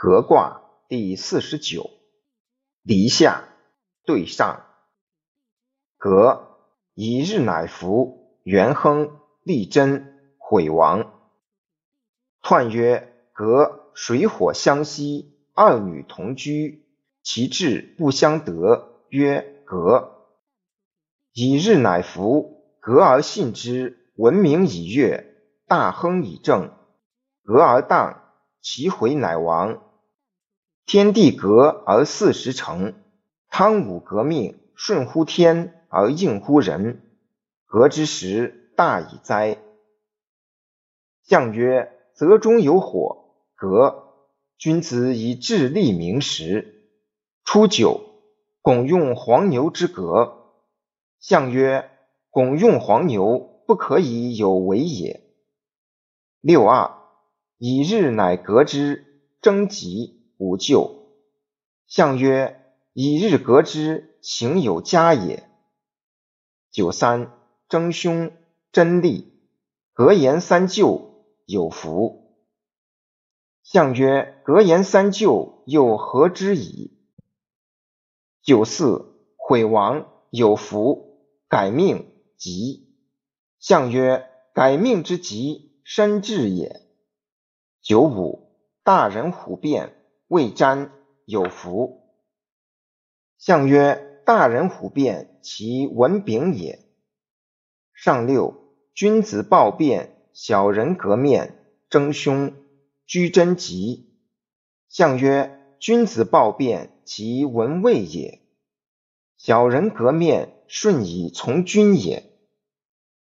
革卦第四十九，离下对上。革，一日乃服，元亨，利贞，毁亡。彖曰：革，水火相息，二女同居，其志不相得，曰革。一日乃服，革而信之，闻名以悦，大亨以正。革而当，其回乃亡。天地革而四时成，汤武革命，顺乎天而应乎人，革之时大矣哉！象曰：泽中有火，革。君子以智立名时。初九，拱用黄牛之革。象曰：拱用黄牛，不可以有为也。六二，以日乃革之，征吉。无咎。象曰：以日隔之，行有加也。九三，争凶，真利。格言三就，有福。象曰：格言三就，又何之矣？九四，毁亡，有福，改命，吉。象曰：改命之吉，身至也。九五，大人虎变。未占有福。象曰：大人虎变，其文炳也。上六，君子暴变，小人革面，争凶，居贞吉。象曰：君子暴变，其文位也。小人革面，顺以从君也。